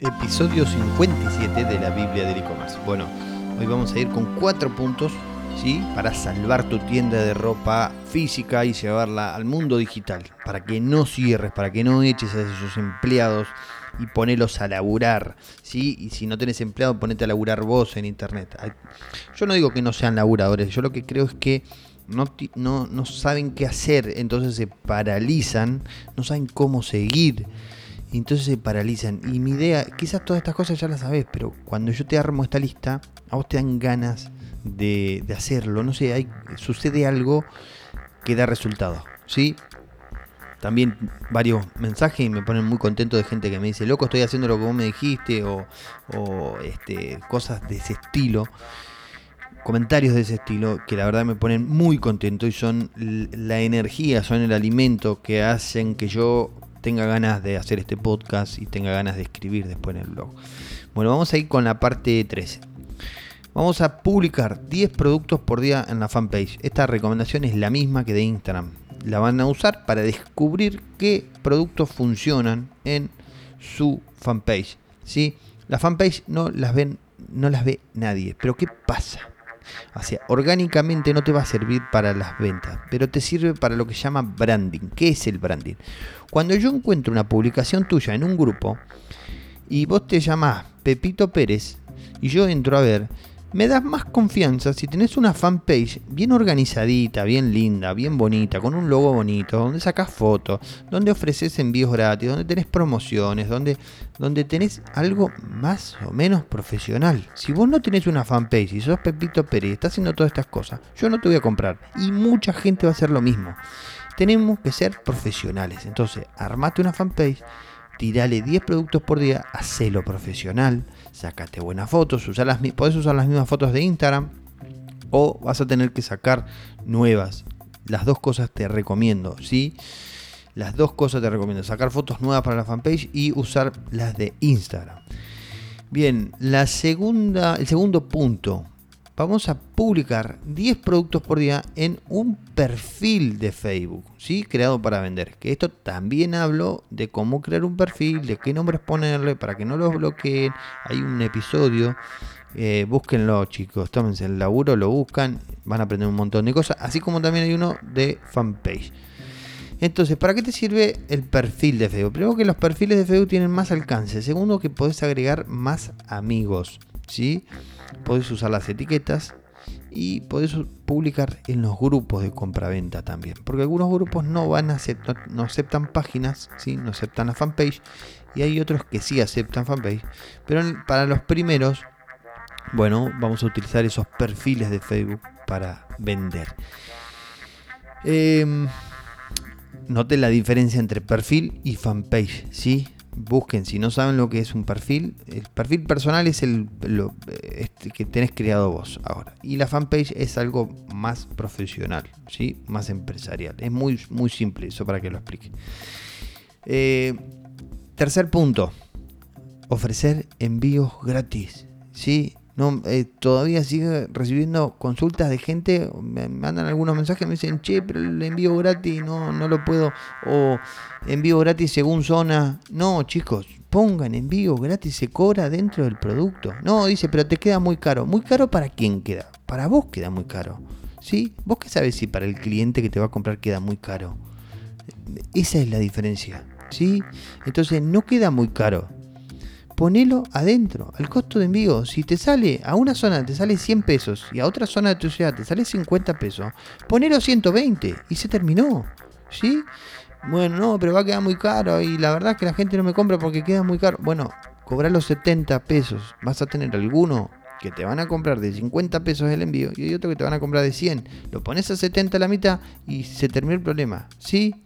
Episodio 57 de la Biblia del e-commerce. Bueno, hoy vamos a ir con cuatro puntos ¿sí? para salvar tu tienda de ropa física y llevarla al mundo digital. Para que no cierres, para que no eches a esos empleados y ponelos a laburar. ¿sí? Y si no tenés empleado, ponete a laburar vos en internet. Yo no digo que no sean laburadores, yo lo que creo es que no, no, no saben qué hacer, entonces se paralizan, no saben cómo seguir entonces se paralizan. Y mi idea, quizás todas estas cosas ya las sabes, pero cuando yo te armo esta lista, a vos te dan ganas de, hacerlo. No sé, hay, sucede algo que da resultado. ¿Sí? También varios mensajes y me ponen muy contento de gente que me dice, loco, estoy haciendo lo que vos me dijiste, o, o este, cosas de ese estilo comentarios de ese estilo que la verdad me ponen muy contento y son la energía, son el alimento que hacen que yo tenga ganas de hacer este podcast y tenga ganas de escribir después en el blog. Bueno, vamos a ir con la parte 13. Vamos a publicar 10 productos por día en la fanpage. Esta recomendación es la misma que de Instagram. La van a usar para descubrir qué productos funcionan en su fanpage. ¿sí? La fanpage no las, ven, no las ve nadie. Pero ¿qué pasa? O sea, orgánicamente no te va a servir para las ventas, pero te sirve para lo que se llama branding. ¿Qué es el branding? Cuando yo encuentro una publicación tuya en un grupo y vos te llamás Pepito Pérez y yo entro a ver, me das más confianza si tenés una fanpage bien organizadita, bien linda, bien bonita, con un logo bonito, donde sacas fotos, donde ofreces envíos gratis, donde tenés promociones, donde, donde tenés algo más o menos profesional. Si vos no tenés una fanpage y sos Pepito Pérez y estás haciendo todas estas cosas, yo no te voy a comprar. Y mucha gente va a hacer lo mismo. Tenemos que ser profesionales. Entonces, armate una fanpage tirale 10 productos por día, hacelo profesional, sacate buenas fotos, las, podés usar las mismas fotos de Instagram o vas a tener que sacar nuevas. Las dos cosas te recomiendo, ¿sí? Las dos cosas te recomiendo, sacar fotos nuevas para la fanpage y usar las de Instagram. Bien, la segunda, el segundo punto vamos a publicar 10 productos por día en un perfil de Facebook, ¿sí? creado para vender. Que esto también hablo de cómo crear un perfil, de qué nombres ponerle para que no los bloqueen. Hay un episodio, eh, búsquenlo chicos, tómense el laburo, lo buscan, van a aprender un montón de cosas, así como también hay uno de fanpage. Entonces, ¿para qué te sirve el perfil de Facebook? Primero que los perfiles de Facebook tienen más alcance. Segundo que podés agregar más amigos. ¿Sí? Podés usar las etiquetas y podés publicar en los grupos de compraventa también. Porque algunos grupos no van a aceptar, no aceptan páginas, ¿sí? no aceptan la fanpage. Y hay otros que sí aceptan fanpage. Pero para los primeros, bueno, vamos a utilizar esos perfiles de Facebook para vender. Em, note la diferencia entre perfil y fanpage, ¿sí? Busquen, si no saben lo que es un perfil, el perfil personal es el este, que tenés creado vos ahora. Y la fanpage es algo más profesional, ¿sí? más empresarial. Es muy, muy simple eso para que lo explique. Eh, tercer punto, ofrecer envíos gratis. ¿sí? No, eh, todavía sigue recibiendo consultas de gente, me mandan algunos mensajes, me dicen, che, pero el envío gratis no, no lo puedo, o envío gratis según zona. No, chicos, pongan envío gratis, se cobra dentro del producto. No, dice, pero te queda muy caro. ¿Muy caro para quién queda? Para vos queda muy caro. ¿Sí? ¿Vos qué sabes si para el cliente que te va a comprar queda muy caro? Esa es la diferencia. ¿Sí? Entonces no queda muy caro ponelo adentro, al costo de envío. Si te sale a una zona te sale 100 pesos y a otra zona de tu ciudad te sale 50 pesos, ponelo 120 y se terminó. ¿Sí? Bueno, no, pero va a quedar muy caro y la verdad es que la gente no me compra porque queda muy caro. Bueno, cobrar los 70 pesos. Vas a tener alguno que te van a comprar de 50 pesos el envío y hay otro que te van a comprar de 100. Lo pones a 70 a la mitad y se termina el problema. ¿Sí?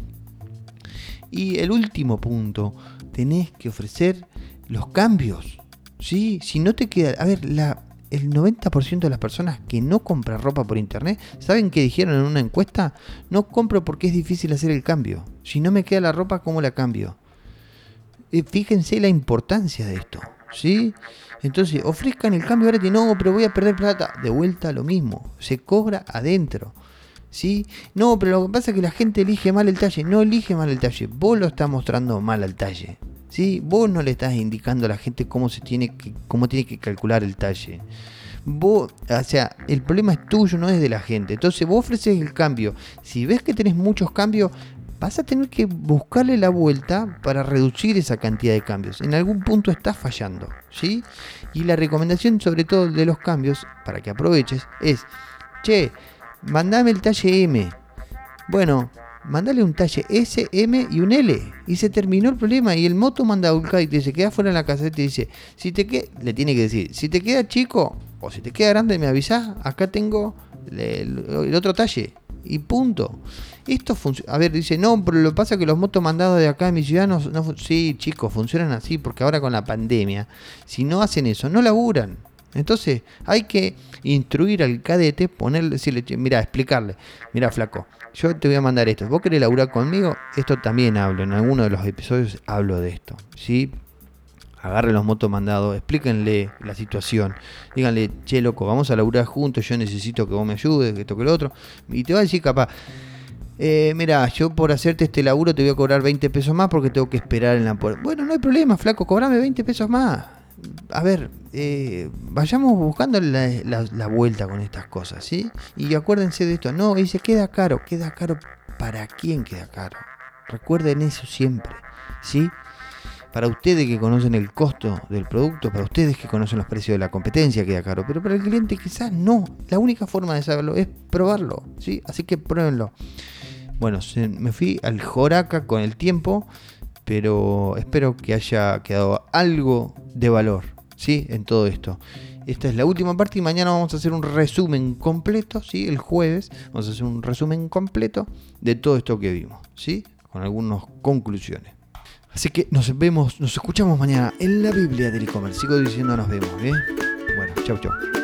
Y el último punto, tenés que ofrecer los cambios. ¿sí? Si no te queda... A ver, la, el 90% de las personas que no compran ropa por internet, ¿saben qué dijeron en una encuesta? No compro porque es difícil hacer el cambio. Si no me queda la ropa, ¿cómo la cambio? Eh, fíjense la importancia de esto. ¿sí? Entonces, ofrezcan el cambio gratis. No, pero voy a perder plata. De vuelta lo mismo. Se cobra adentro. ¿Sí? No, pero lo que pasa es que la gente elige mal el talle. No elige mal el talle. Vos lo estás mostrando mal al talle. ¿Sí? Vos no le estás indicando a la gente cómo se tiene que, cómo tiene que calcular el talle. Vos, o sea, el problema es tuyo, no es de la gente. Entonces vos ofreces el cambio. Si ves que tenés muchos cambios, vas a tener que buscarle la vuelta para reducir esa cantidad de cambios. En algún punto estás fallando, ¿sí? Y la recomendación sobre todo de los cambios, para que aproveches, es, che, mandame el talle M. Bueno, mandale un talle S, M y un L. Y se terminó el problema. Y el moto manda un y te queda fuera en la caseta y dice, si te queda, le tiene que decir, si te queda chico, o si te queda grande, me avisás. Acá tengo el, otro talle. Y punto. Esto funciona. A ver, dice, no, pero lo que pasa es que los motos mandados de acá de mi ciudad no, Sí, chicos, funcionan así porque ahora con la pandemia, si no hacen eso, no laburan. Entonces hay que instruir al cadete, ponerle, decirle, mira, explicarle, mira flaco, yo te voy a mandar esto, vos querés laburar conmigo, esto también hablo, en alguno de los episodios hablo de esto, ¿sí? agarren los motos mandados, explíquenle la situación, díganle, che loco, vamos a laburar juntos, yo necesito que vos me ayudes, que esto que lo otro, y te va a decir capaz, eh, mira, yo por hacerte este laburo te voy a cobrar 20 pesos más porque tengo que esperar en la puerta. Bueno, no hay problema, flaco, cobrame 20 pesos más. A ver, eh, vayamos buscando la, vuelta con estas cosas, ¿sí? Y acuérdense de esto, no, dice, queda caro, queda caro, ¿para quién queda caro? Recuerden eso siempre, ¿sí? Para ustedes que conocen el costo del producto, para ustedes que conocen los precios de la competencia, queda caro. Pero para el cliente quizás no. La única forma de saberlo es probarlo. ¿sí? Así que pruébenlo. Bueno, me fui al Joraca con el tiempo, pero espero que haya quedado algo de valor ¿sí? en todo esto. Esta es la última parte y mañana vamos a hacer un resumen completo, ¿sí? El jueves vamos a hacer un resumen completo de todo esto que vimos, ¿sí? Con algunas conclusiones. Así que nos vemos, nos escuchamos mañana en la Biblia del e-commerce. Sigo diciendo nos vemos, ¿eh? Bueno, chau chau.